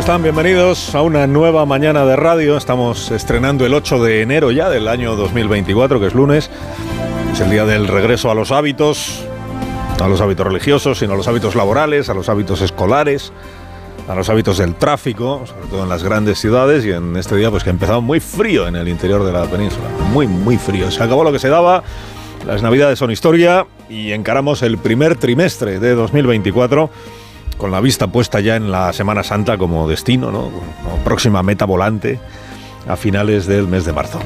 Están? Bienvenidos a una nueva mañana de radio. Estamos estrenando el 8 de enero ya del año 2024, que es lunes. Es el día del regreso a los hábitos, no a los hábitos religiosos, sino a los hábitos laborales, a los hábitos escolares, a los hábitos del tráfico, sobre todo en las grandes ciudades y en este día pues que ha empezado muy frío en el interior de la península. Muy, muy frío. Se acabó lo que se daba. Las navidades son historia y encaramos el primer trimestre de 2024 con la vista puesta ya en la Semana Santa como destino, ¿no? próxima meta volante a finales del mes de marzo.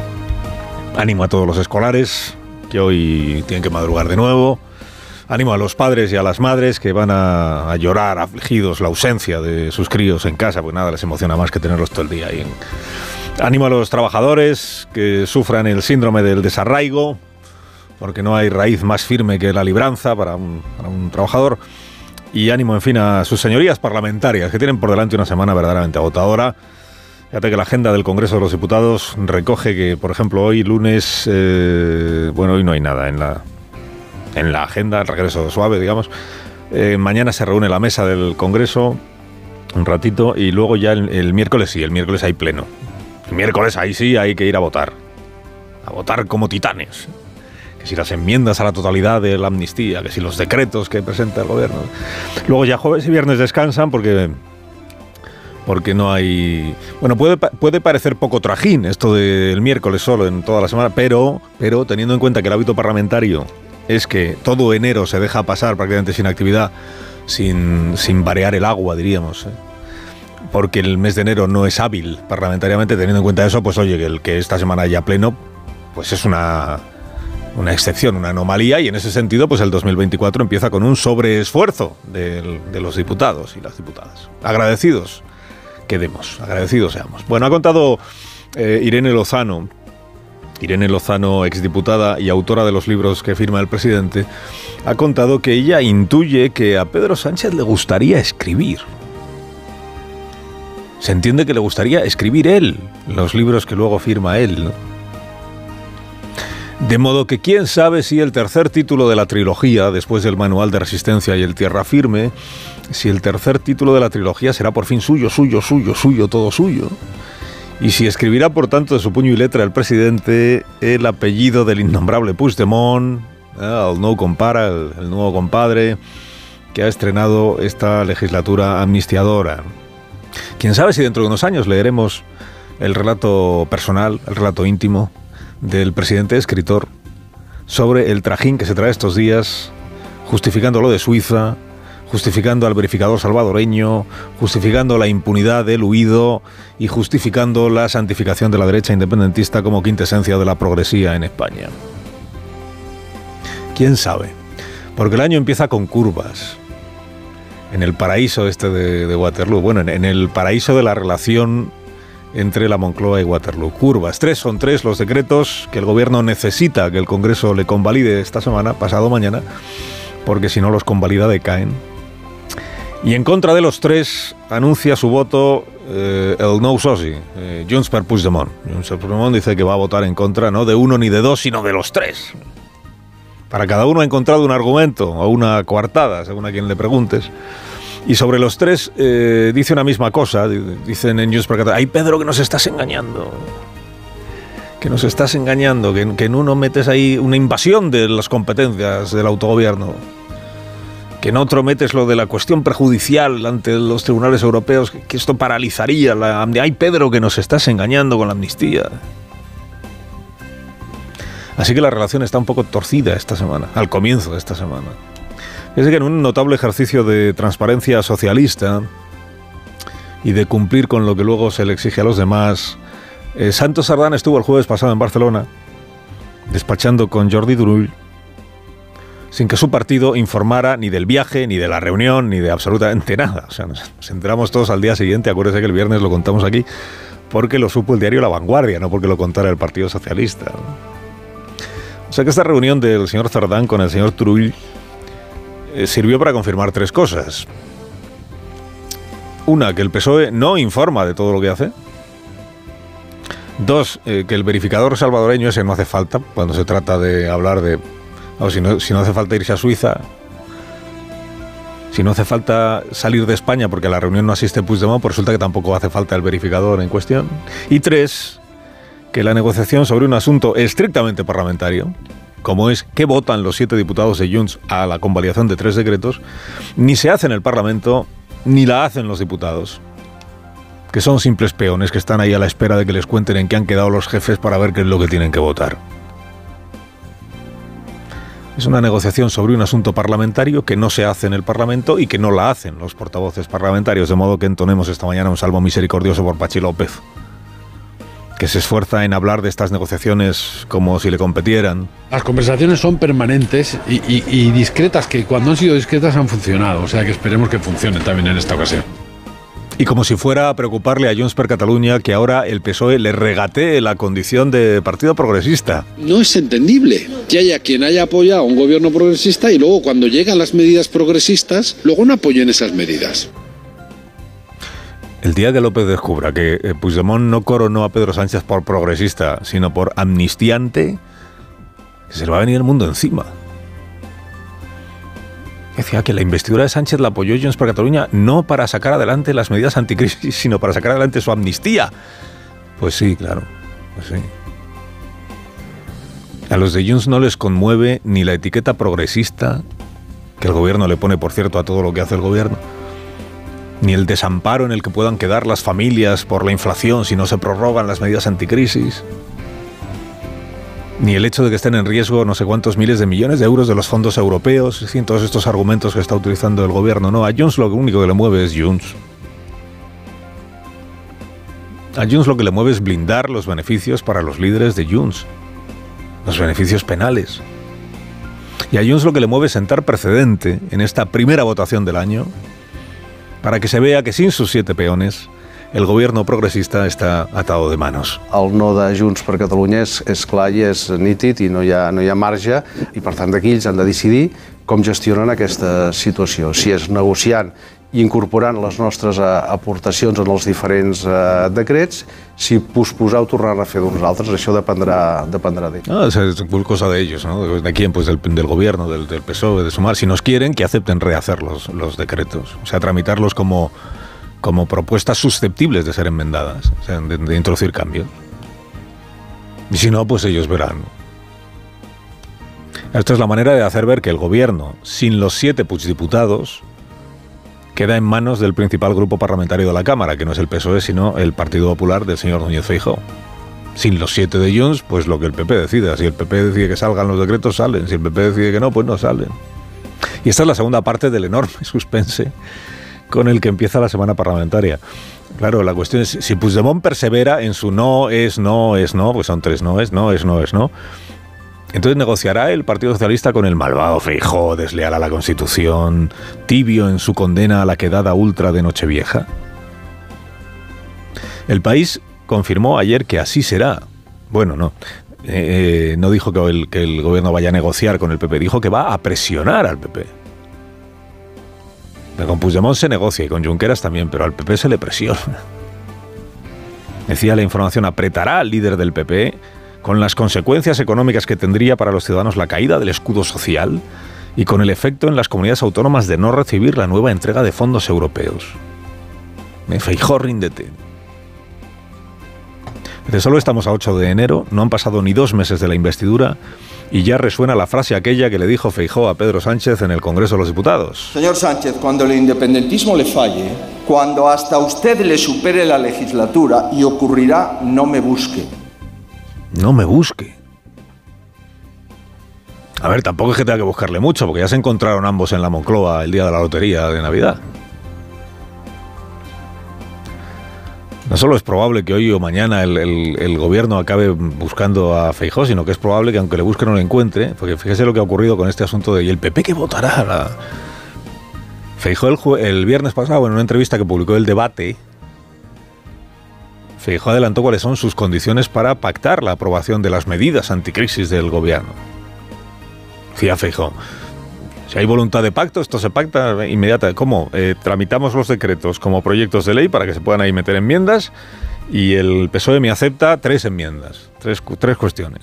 Ánimo a todos los escolares que hoy tienen que madrugar de nuevo. Ánimo a los padres y a las madres que van a, llorar afligidos la ausencia de sus críos en casa, pues nada les emociona más que tenerlos todo el día ahí. Ánimo a los trabajadores que sufran el síndrome del desarraigo, porque no hay raíz más firme que la libranza para un trabajador y ánimo, en fin, a sus señorías parlamentarias, que tienen por delante una semana verdaderamente agotadora. Fíjate que la agenda del Congreso de los Diputados recoge que, por ejemplo, hoy lunes, eh, bueno, hoy no hay nada en la, en la agenda, el regreso suave, digamos. Eh, mañana se reúne la mesa del Congreso un ratito y luego ya el, el miércoles sí, el miércoles hay pleno. El miércoles ahí sí hay que ir a votar. A votar como titanes que si las enmiendas a la totalidad de la amnistía, que si los decretos que presenta el gobierno. Luego ya jueves y viernes descansan porque porque no hay... Bueno, puede, puede parecer poco trajín esto del miércoles solo en toda la semana, pero, pero teniendo en cuenta que el hábito parlamentario es que todo enero se deja pasar prácticamente sin actividad, sin, sin variar el agua, diríamos. ¿eh? Porque el mes de enero no es hábil parlamentariamente, teniendo en cuenta eso, pues oye, que el que esta semana haya pleno, pues es una, una excepción, una anomalía, y en ese sentido, pues el 2024 empieza con un sobreesfuerzo de, de los diputados y las diputadas. Agradecidos quedemos, agradecidos seamos. Bueno, ha contado eh, Irene Lozano, Irene Lozano, exdiputada y autora de los libros que firma el presidente, ha contado que ella intuye que a Pedro Sánchez le gustaría escribir. Se entiende que le gustaría escribir él los libros que luego firma él, ¿no? De modo que quién sabe si el tercer título de la trilogía, después del Manual de Resistencia y el Tierra Firme, si el tercer título de la trilogía será por fin suyo, suyo, suyo, suyo, todo suyo. Y si escribirá, por tanto, de su puño y letra el presidente el apellido del innombrable Puigdemont, eh, el nuevo compara, el nuevo compadre, que ha estrenado esta legislatura amnistiadora. Quién sabe si dentro de unos años leeremos el relato personal, el relato íntimo del presidente escritor sobre el trajín que se trae estos días, justificando lo de Suiza, justificando al verificador salvadoreño, justificando la impunidad del huido y justificando la santificación de la derecha independentista como quintesencia de la progresía en España. ¿Quién sabe? Porque el año empieza con curvas. En el paraíso este de, Waterloo, bueno, en, en el paraíso de la relación entre la Moncloa y Waterloo. Curvas. Tres son tres los decretos que el gobierno necesita que el Congreso le convalide esta semana, pasado mañana, porque si no los convalida decaen. Y en contra de los tres anuncia su voto eh, el no soci, eh, Junts per Puigdemont. Junts per Puigdemont dice que va a votar en contra no de uno ni de dos, sino de los tres. Para cada uno ha encontrado un argumento o una coartada, según a quien le preguntes. Y sobre los tres eh, dice una misma cosa, dicen en News per hay Pedro que nos estás engañando. Que nos estás engañando, que, que en uno metes ahí una invasión de las competencias del autogobierno. Que en otro metes lo de la cuestión prejudicial ante los tribunales europeos, que, que esto paralizaría la. Hay Pedro que nos estás engañando con la amnistía. Así que la relación está un poco torcida esta semana, al comienzo de esta semana. Es que en un notable ejercicio de transparencia socialista y de cumplir con lo que luego se le exige a los demás, eh, Santos Sardán estuvo el jueves pasado en Barcelona, despachando con Jordi Turull, sin que su partido informara ni del viaje, ni de la reunión, ni de absolutamente nada. O sea, nos, enteramos todos al día siguiente, acuérdese que el viernes lo contamos aquí, porque lo supo el diario La Vanguardia, no porque lo contara el Partido Socialista. O sea que esta reunión del señor Zardán con el señor Trull eh, sirvió para confirmar tres cosas. Una, que el PSOE no informa de todo lo que hace. Dos, eh, que el verificador salvadoreño ese no hace falta cuando se trata de hablar de... O si no, si no hace falta irse a Suiza, si no hace falta salir de España porque a la reunión no asiste Puigdemont, pues resulta que tampoco hace falta el verificador en cuestión. Y tres, que la negociación sobre un asunto estrictamente parlamentario, como es qué votan los siete diputados de Junts a la convalidación de tres decretos, ni se hace en el Parlamento ni la hacen los diputados que son simples peones que están ahí a la espera de que les cuenten en qué han quedado los jefes para ver qué es lo que tienen que votar. Es una negociación sobre un asunto parlamentario que no se hace en el Parlamento y que no la hacen los portavoces parlamentarios, de modo que entonemos esta mañana un salvo misericordioso por Pachi López, que se esfuerza en hablar de estas negociaciones como si le competieran. Las conversaciones son permanentes y, y discretas, que cuando han sido discretas han funcionado, o sea que esperemos que funcionen también en esta ocasión. Y como si fuera a preocuparle a Junts per Cataluña que ahora el PSOE le regatee la condición de partido progresista. No es entendible que haya quien haya apoyado a un gobierno progresista y luego cuando llegan las medidas progresistas, luego no apoyen esas medidas. El día que López descubra que eh, Puigdemont no coronó a Pedro Sánchez por progresista, sino por amnistiante, se le va a venir el mundo encima. Decía que la investidura de Sánchez la apoyó Junts per Cataluña no para sacar adelante las medidas anticrisis, sino para sacar adelante su amnistía. Pues sí, claro, pues sí. A los de Junts no les conmueve ni la etiqueta progresista, que el gobierno le pone, por cierto, a todo lo que hace el gobierno, ni el desamparo en el que puedan quedar las familias por la inflación si no se prorrogan las medidas anticrisis ni el hecho de que estén en riesgo no sé cuántos miles de millones de euros de los fondos europeos, y todos estos argumentos que está utilizando el gobierno. No, a Junts lo único que le mueve es Junts. A Junts lo que le mueve es blindar los beneficios para los líderes de Junts, los beneficios penales. Y a Junts lo que le mueve es sentar precedente en esta primera votación del año para que se vea que sin sus siete peones el gobierno progressista està atado de manos. El no de Junts per Catalunya és, és clar i és nítid i no hi ha, no hi ha marge i per tant d'aquí ells han de decidir com gestionen aquesta situació. Si és negociant incorporant les nostres eh, aportacions en els diferents eh, decrets, si posposar o tornar a fer d'uns altres, això dependrà, dependrà d'ells. Ah, es cosa de ellos, ¿no? ¿De quién? Pues del, del gobierno, del, del PSOE, de Sumar. Si nos quieren, que acepten rehacer los, los decretos. O sea, tramitarlos como como propuestas susceptibles de ser enmendadas, o sea, de, introducir cambios. Y si no, pues ellos verán. Esta es la manera de hacer ver que el gobierno, sin los siete diputados, queda en manos del principal grupo parlamentario de la Cámara, que no es el PSOE, sino el Partido Popular del señor Núñez Feijóo. Sin los siete de Junts, pues lo que el PP decida. Si el PP decide que salgan los decretos, salen. Si el PP decide que no, pues no salen. Y esta es la segunda parte del enorme suspense con el que empieza la semana parlamentaria. Claro, la cuestión es, si Puigdemont persevera en su no es, no es, no, pues son tres no es, no es, no es, no. Entonces negociará el Partido Socialista con el malvado Feijó, desleal a la Constitución, tibio en su condena a la quedada ultra de Nochevieja. El país confirmó ayer que así será. Bueno, no. Eh, eh, no dijo que el, que el gobierno vaya a negociar con el PP, dijo que va a presionar al PP. Con Puigdemont se negocia y con Junqueras también, pero al PP se le presiona. Decía la información, apretará al líder del PP con las consecuencias económicas que tendría para los ciudadanos la caída del escudo social y con el efecto en las comunidades autónomas de no recibir la nueva entrega de fondos europeos. Me feijó, ríndete. De solo estamos a 8 de enero, no han pasado ni dos meses de la investidura y ya resuena la frase aquella que le dijo Feijó a Pedro Sánchez en el Congreso de los Diputados. Señor Sánchez, cuando el independentismo le falle, cuando hasta usted le supere la legislatura y ocurrirá, no me busque. No me busque. A ver, tampoco es que tenga que buscarle mucho, porque ya se encontraron ambos en la Moncloa el día de la lotería de Navidad. No solo es probable que hoy o mañana el, gobierno acabe buscando a Feijó, sino que es probable que aunque le busque no lo encuentre, porque fíjese lo que ha ocurrido con este asunto de ¿y el PP que votará? La... Feijó el, el viernes pasado en una entrevista que publicó el debate, Feijóo adelantó cuáles son sus condiciones para pactar la aprobación de las medidas anticrisis del gobierno. Decía Feijóo, si hay voluntad de pacto, esto se pacta inmediatamente. ¿Cómo? Eh, tramitamos los decretos como proyectos de ley para que se puedan ahí meter enmiendas y el PSOE me acepta tres enmiendas, tres, tres cuestiones.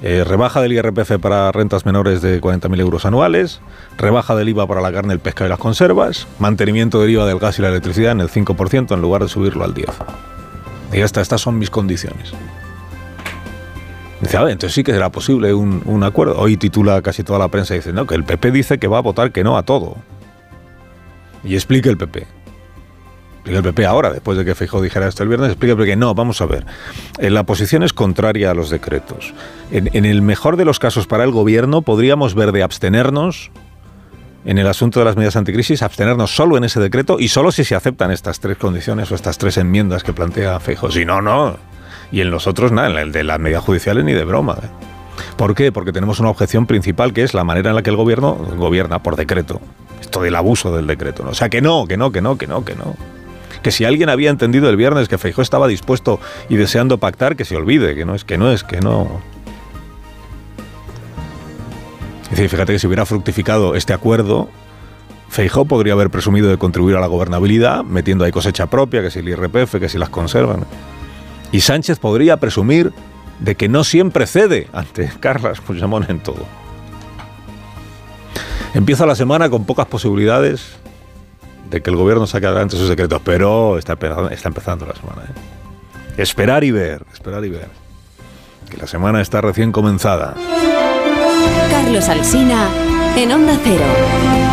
Eh, rebaja del IRPF para rentas menores de 40.000 euros anuales, rebaja del IVA para la carne, el pescado y las conservas, mantenimiento del IVA del gas y la electricidad en el 5% en lugar de subirlo al 10%. Y ya está, estas son mis condiciones. Dice, a ver, entonces sí que será posible un, un acuerdo. Hoy titula casi toda la prensa diciendo que el PP dice que va a votar que no a todo. Y explique el PP. Explique el PP ahora, después de que Feijóo dijera esto el viernes, explique que no, vamos a ver. Eh, la posición es contraria a los decretos. En, en el mejor de los casos para el gobierno podríamos ver de abstenernos en el asunto de las medidas anticrisis, abstenernos solo en ese decreto y solo si se aceptan estas tres condiciones o estas tres enmiendas que plantea Feijóo. Si no, no. Y en los otros, nada, en el de las medidas judiciales ni de broma. ¿eh? ¿Por qué? Porque tenemos una objeción principal que es la manera en la que el gobierno gobierna por decreto. Esto del abuso del decreto. ¿no? O sea, que no, que no, que no, que no, que no. Que si alguien había entendido el viernes que Feijóo estaba dispuesto y deseando pactar, que se olvide, que no es, que no es, que no. Es decir, fíjate que si hubiera fructificado este acuerdo, Feijóo podría haber presumido de contribuir a la gobernabilidad, metiendo ahí cosecha propia, que si el IRPF, que si las conservan. Y Sánchez podría presumir de que no siempre cede ante Carlas Puigdemont en todo. Empieza la semana con pocas posibilidades de que el gobierno saque adelante sus secretos, pero está empezando, está empezando la semana. ¿eh? Esperar y ver, esperar y ver. Que la semana está recién comenzada. Carlos Alsina en Onda Cero.